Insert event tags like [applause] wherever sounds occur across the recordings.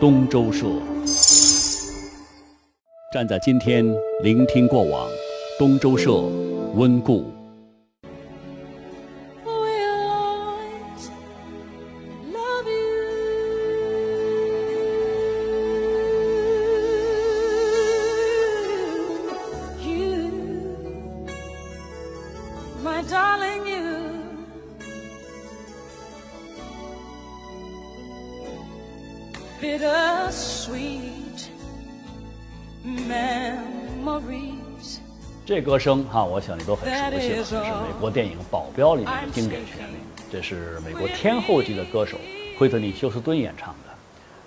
东周社。站在今天，聆听过往，东周社温故。这歌声哈、我想你都很熟悉了，这是美国电影《保镖》里面的经典旋律，这是美国天后级的歌手惠特尼·休斯顿演唱的。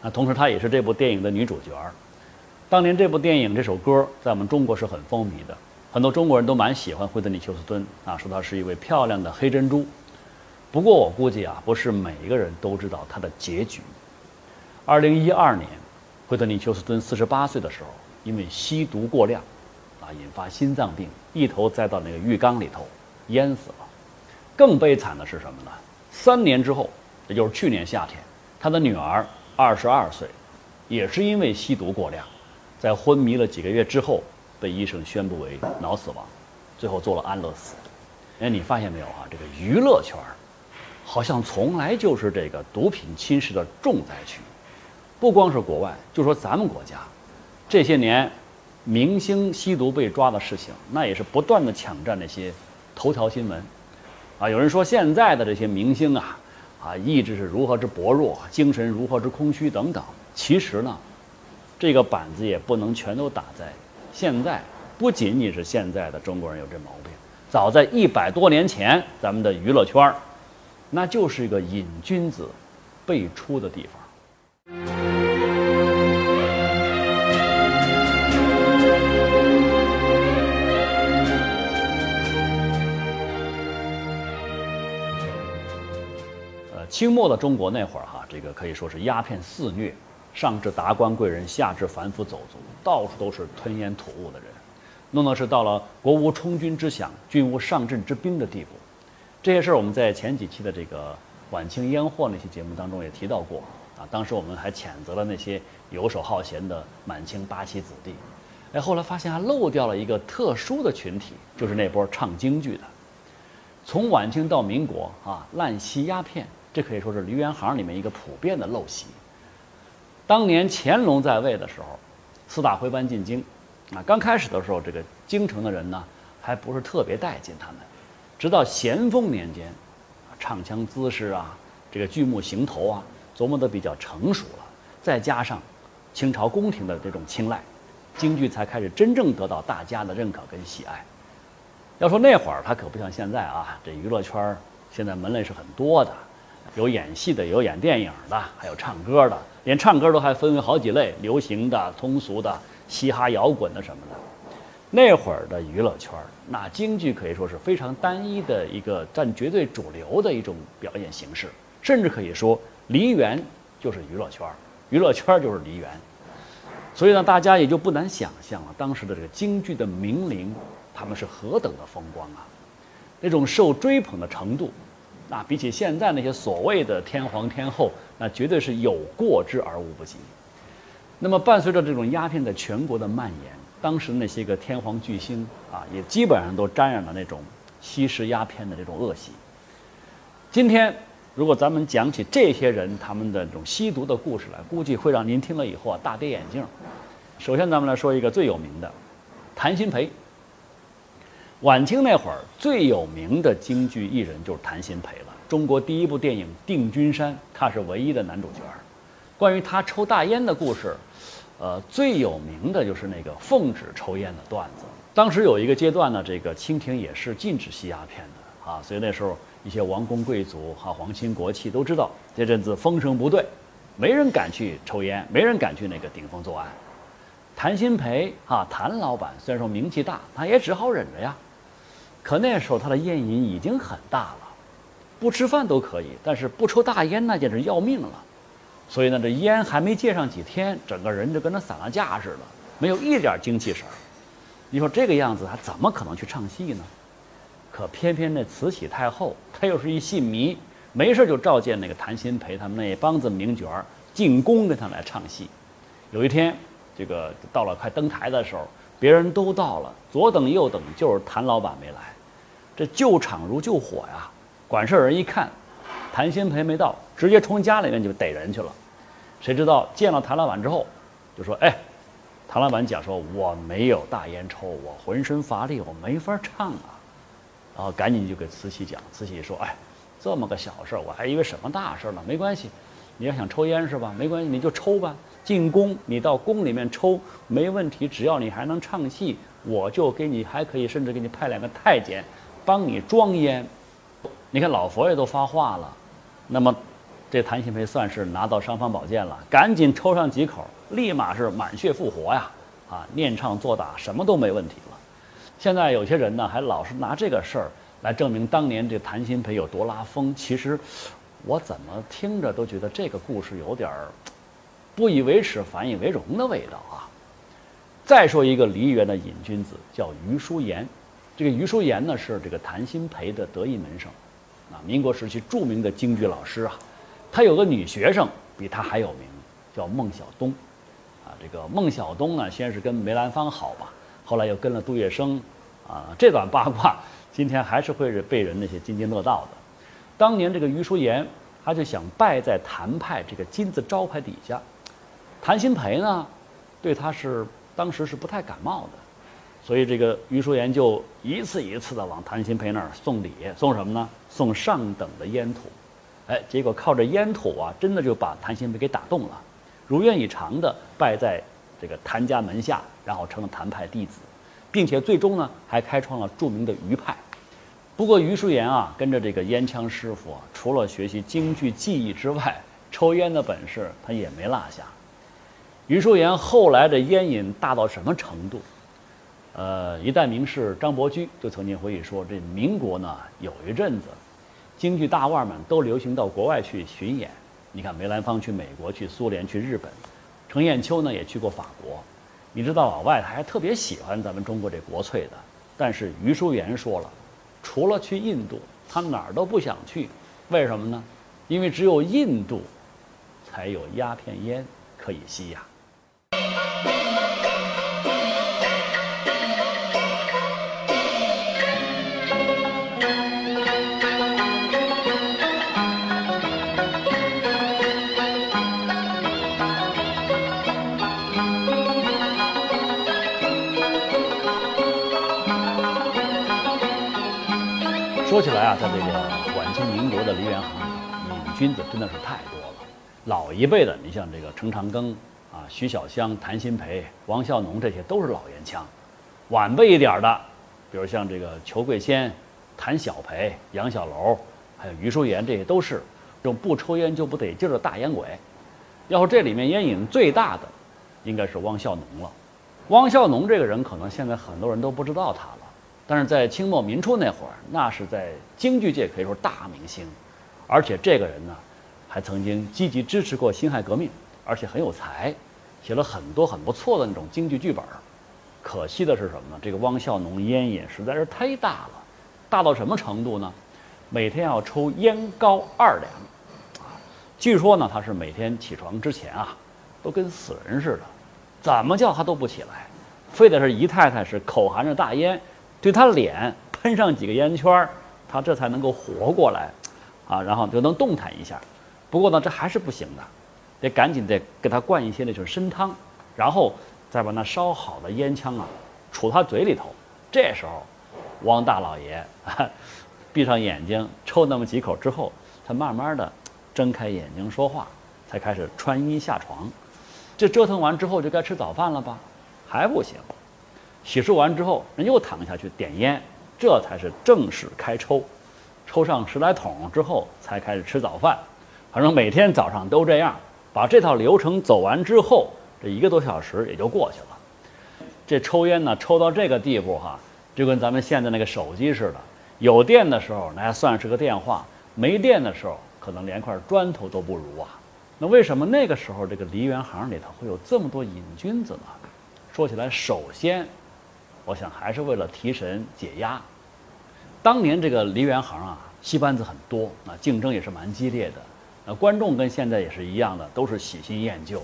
那同时，她也是这部电影的女主角儿。当年这部电影这首歌在我们中国是很风靡的，很多中国人都蛮喜欢惠特尼·休斯顿啊，说她是一位漂亮的黑珍珠。不过我估计啊，不是每一个人都知道她的结局。二零一二年，惠特尼·休斯顿四十八岁的时候，因为吸毒过量，啊，引发心脏病，一头栽到那个浴缸里头，淹死了。更悲惨的是什么呢？三年之后，也就是去年夏天，他的女儿二十二岁，也是因为吸毒过量，在昏迷了几个月之后，被医生宣布为脑死亡，最后做了安乐死。哎，你发现没有啊？这个娱乐圈，好像从来就是这个毒品侵蚀的重灾区。不光是国外，就说咱们国家，这些年明星吸毒被抓的事情，那也是不断的抢占那些头条新闻。啊，有人说现在的这些明星啊，啊，意志是如何之薄弱，精神如何之空虚等等。其实呢，这个板子也不能全都打在现在，不仅仅是现在的中国人有这毛病，早在一百多年前，咱们的娱乐圈，那就是一个瘾君子辈出的地方。清末的中国那会儿哈，这个可以说是鸦片肆虐，上至达官贵人，下至凡夫走卒，到处都是吞烟吐雾的人，弄得是到了国无充军之饷，军无上阵之兵的地步。这些事儿我们在前几期的这个晚清烟祸那期节目当中也提到过啊，当时我们还谴责了那些游手好闲的满清八旗子弟。哎，后来发现还漏掉了一个特殊的群体，就是那波唱京剧的。从晚清到民国啊，滥吸鸦片，这可以说是梨园行里面一个普遍的陋习。当年乾隆在位的时候，四大徽班进京，啊，刚开始的时候，这个京城的人呢，还不是特别待见他们。直到咸丰年间，啊唱腔姿势啊，这个剧目行头啊，琢磨得比较成熟了，再加上清朝宫廷的这种青睐，京剧才开始真正得到大家的认可跟喜爱。要说那会儿，它可不像现在啊，这娱乐圈现在门类是很多的，有演戏的，有演电影的，还有唱歌的，连唱歌都还分为好几类：流行的、通俗的、嘻哈摇滚的什么的。那会儿的娱乐圈，那京剧可以说是非常单一的一个占绝对主流的一种表演形式，甚至可以说梨园就是娱乐圈，娱乐圈就是梨园。所以呢，大家也就不难想象了当时的这个京剧的名伶，他们是何等的风光啊！那种受追捧的程度，那比起现在那些所谓的天皇天后，那绝对是有过之而无不及。那么，伴随着这种鸦片在全国的蔓延，当时那些个天皇巨星啊，也基本上都沾染了那种吸食鸦片的这种恶习。今天，如果咱们讲起这些人他们的这种吸毒的故事来，估计会让您听了以后啊大跌眼镜。首先，咱们来说一个最有名的，谭鑫培。晚清那会儿最有名的京剧艺人就是谭鑫培了。中国第一部电影《定军山》，他是唯一的男主角。关于他抽大烟的故事，呃，最有名的就是那个奉旨抽烟的段子。当时有一个阶段呢，这个清廷也是禁止吸鸦片的啊，所以那时候一些王公贵族哈、皇亲国戚都知道这阵子风声不对，没人敢去抽烟，没人敢去那个顶风作案。谭鑫培啊，谭老板虽然说名气大，他也只好忍着呀。可那时候他的烟瘾已经很大了，不吃饭都可以，但是不抽大烟那简直要命了。所以呢，这烟还没戒上几天，整个人就跟那散了架似的，没有一点精气神儿。你说这个样子，他怎么可能去唱戏呢？可偏偏那慈禧太后，她又是一戏迷，没事就召见那个谭鑫培他们那帮子名角儿进宫跟他来唱戏。有一天，这个到了快登台的时候，别人都到了，左等右等，就是谭老板没来。这救场如救火呀！管事儿人一看，谭鑫培没到，直接冲家里面就逮人去了。谁知道见了谭老板之后，就说：“哎，谭老板讲说我没有大烟抽，我浑身乏力，我没法唱啊。”然后赶紧就给慈禧讲，慈禧说：“哎，这么个小事儿，我还以为什么大事呢。没关系，你要想抽烟是吧？没关系，你就抽吧。进宫，你到宫里面抽没问题，只要你还能唱戏，我就给你还可以，甚至给你派两个太监帮你装烟。你看老佛爷都发话了，那么这谭鑫培算是拿到尚方宝剑了，赶紧抽上几口，立马是满血复活呀！啊，念唱作打什么都没问题了。现在有些人呢，还老是拿这个事儿来证明当年这谭鑫培有多拉风。其实，我怎么听着都觉得这个故事有点儿不以为耻反以为荣的味道啊。再说一个梨园的瘾君子，叫余叔岩。这个余叔岩呢，是这个谭鑫培的得意门生，啊，民国时期著名的京剧老师啊。他有个女学生比他还有名，叫孟小冬。啊，这个孟小冬呢，先是跟梅兰芳好吧。后来又跟了杜月笙，啊，这段八卦今天还是会被人那些津津乐道的。当年这个余叔岩，他就想拜在谭派这个金字招牌底下，谭鑫培呢，对他是当时是不太感冒的，所以这个余叔岩就一次一次的往谭鑫培那儿送礼，送什么呢？送上等的烟土，哎，结果靠着烟土啊，真的就把谭鑫培给打动了，如愿以偿的拜在。这个谭家门下，然后成了谭派弟子，并且最终呢还开创了著名的余派。不过余叔岩啊，跟着这个烟枪师傅，除了学习京剧技艺之外，[laughs] 抽烟的本事他也没落下。余叔岩后来的烟瘾大到什么程度？呃，一代名士张伯驹就曾经回忆说，这民国呢有一阵子，京剧大腕们都流行到国外去巡演。你看梅兰芳去美国、去苏联、去日本。程砚秋呢也去过法国，你知道老外他还特别喜欢咱们中国这国粹的。但是余叔岩说了，除了去印度，他哪儿都不想去。为什么呢？因为只有印度，才有鸦片烟可以吸呀。说起来啊，在这个晚清民国的梨园行里，瘾君子真的是太多了。老一辈的，你像这个程长庚啊、徐小香、谭鑫培、王孝农，这些都是老烟枪。晚辈一点的，比如像这个裘桂仙、谭小培、杨小楼，还有余叔岩，这些都是这种不抽烟就不得劲的大烟鬼。要说这里面烟瘾最大的，应该是汪孝农了。汪孝农这个人，可能现在很多人都不知道他了。但是在清末民初那会儿，那是在京剧界可以说大明星，而且这个人呢，还曾经积极支持过辛亥革命，而且很有才，写了很多很不错的那种京剧剧本。可惜的是什么呢？这个汪孝农烟瘾实在是太大了，大到什么程度呢？每天要抽烟膏二两，啊，据说呢他是每天起床之前啊，都跟死人似的，怎么叫他都不起来，非得是姨太太是口含着大烟。对他脸喷上几个烟圈儿，他这才能够活过来，啊，然后就能动弹一下。不过呢，这还是不行的，得赶紧得给他灌一些那种参汤，然后再把那烧好的烟枪啊杵他嘴里头。这时候，汪大老爷 [laughs] 闭上眼睛抽那么几口之后，他慢慢的睁开眼睛说话，才开始穿衣下床。这折腾完之后就该吃早饭了吧？还不行。洗漱完之后，人又躺下去点烟，这才是正式开抽，抽上十来桶之后，才开始吃早饭。反正每天早上都这样，把这套流程走完之后，这一个多小时也就过去了。这抽烟呢，抽到这个地步哈，就跟咱们现在那个手机似的，有电的时候那还算是个电话，没电的时候可能连块砖头都不如啊。那为什么那个时候这个梨园行里头会有这么多瘾君子呢？说起来，首先。我想还是为了提神解压。当年这个梨园行啊，戏班子很多啊，竞争也是蛮激烈的。那观众跟现在也是一样的，都是喜新厌旧。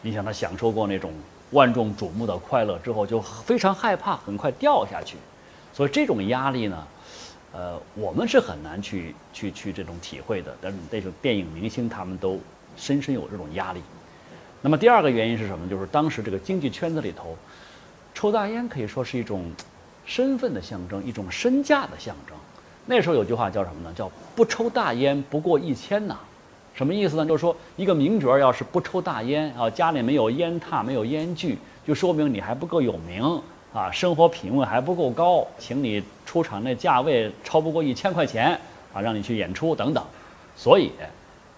你想他享受过那种万众瞩目的快乐之后，就非常害怕很快掉下去。所以这种压力呢，呃，我们是很难去去去这种体会的。但是那种电影明星他们都深深有这种压力。那么第二个原因是什么？就是当时这个经济圈子里头，抽大烟可以说是一种身份的象征，一种身价的象征。那时候有句话叫什么呢？叫不抽大烟不过一千呐。什么意思呢？就是说，一个名角要是不抽大烟啊，家里没有烟榻，没有烟具，就说明你还不够有名啊，生活品位还不够高，请你出场那价位超不过一千块钱啊，让你去演出等等。所以，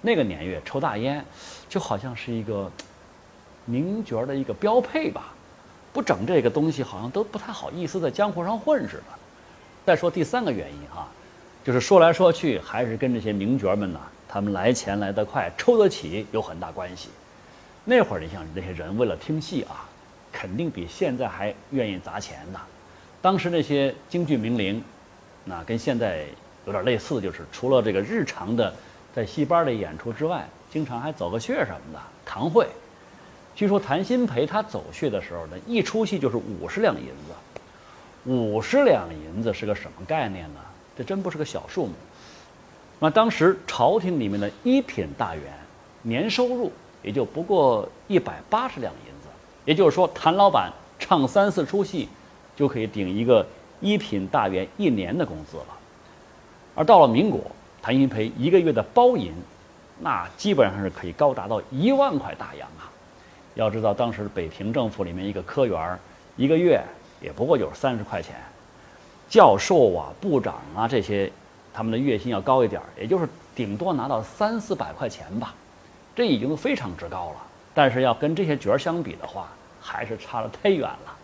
那个年月抽大烟，就好像是一个名角的一个标配吧。不整这个东西，好像都不太好意思在江湖上混似的。再说第三个原因哈，就是说来说去还是跟这些名角们呢。他们来钱来得快，抽得起有很大关系。那会儿你像那些人为了听戏啊，肯定比现在还愿意砸钱呢。当时那些京剧名伶，那跟现在有点类似，就是除了这个日常的在戏班里演出之外，经常还走个穴什么的堂会。据说谭鑫培他走穴的时候呢，一出戏就是五十两银子。五十两银子是个什么概念呢？这真不是个小数目。那当时朝廷里面的一品大员，年收入也就不过一百八十两银子，也就是说，谭老板唱三四出戏，就可以顶一个一品大员一年的工资了。而到了民国，谭鑫培一个月的包银，那基本上是可以高达到一万块大洋啊！要知道，当时北平政府里面一个科员儿，一个月也不过就是三十块钱，教授啊、部长啊这些。他们的月薪要高一点儿，也就是顶多拿到三四百块钱吧，这已经非常之高了。但是要跟这些角儿相比的话，还是差得太远了。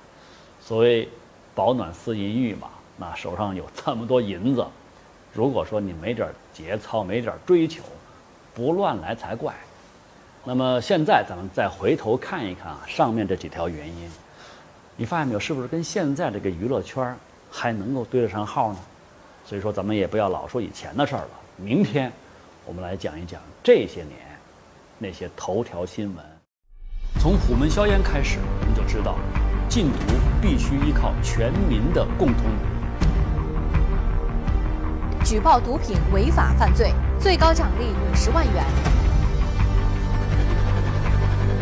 所谓“保暖思淫欲”嘛，那手上有这么多银子，如果说你没点节操、没点追求，不乱来才怪。那么现在咱们再回头看一看啊，上面这几条原因，你发现没有？是不是跟现在这个娱乐圈还能够对得上号呢？所以说，咱们也不要老说以前的事儿了。明天，我们来讲一讲这些年那些头条新闻。从虎门销烟开始，我们就知道，禁毒必须依靠全民的共同努力。举报毒品违法犯罪，最高奖励五十万元。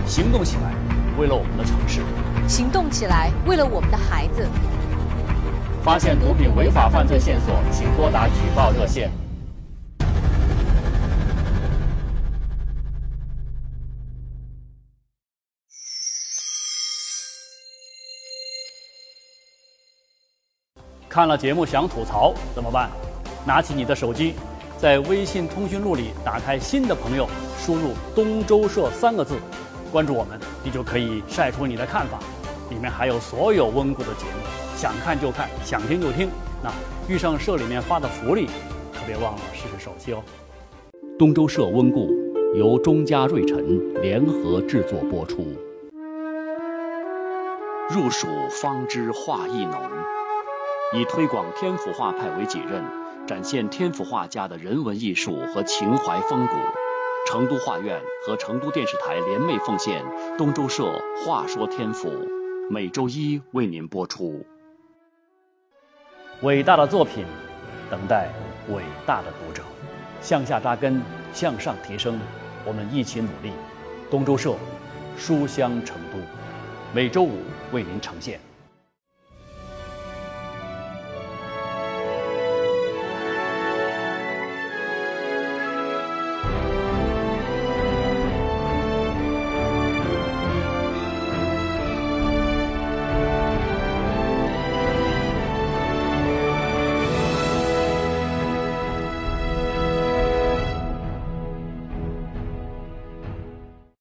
行动起来，为了我们的城市；行动起来，为了我们的孩子。发现毒品违法犯罪线索，请拨打举报热线。看了节目想吐槽怎么办？拿起你的手机，在微信通讯录里打开新的朋友，输入“东周社”三个字，关注我们，你就可以晒出你的看法。里面还有所有温故的节目。想看就看，想听就听。那遇上社里面发的福利，可别忘了试试手气哦。东周社温故由中嘉瑞辰联合制作播出。入蜀方知画意浓，以推广天府画派为己任，展现天府画家的人文艺术和情怀风骨。成都画院和成都电视台联袂奉献东周社《话说天府》，每周一为您播出。伟大的作品，等待伟大的读者。向下扎根，向上提升，我们一起努力。东周社，书香成都，每周五为您呈现。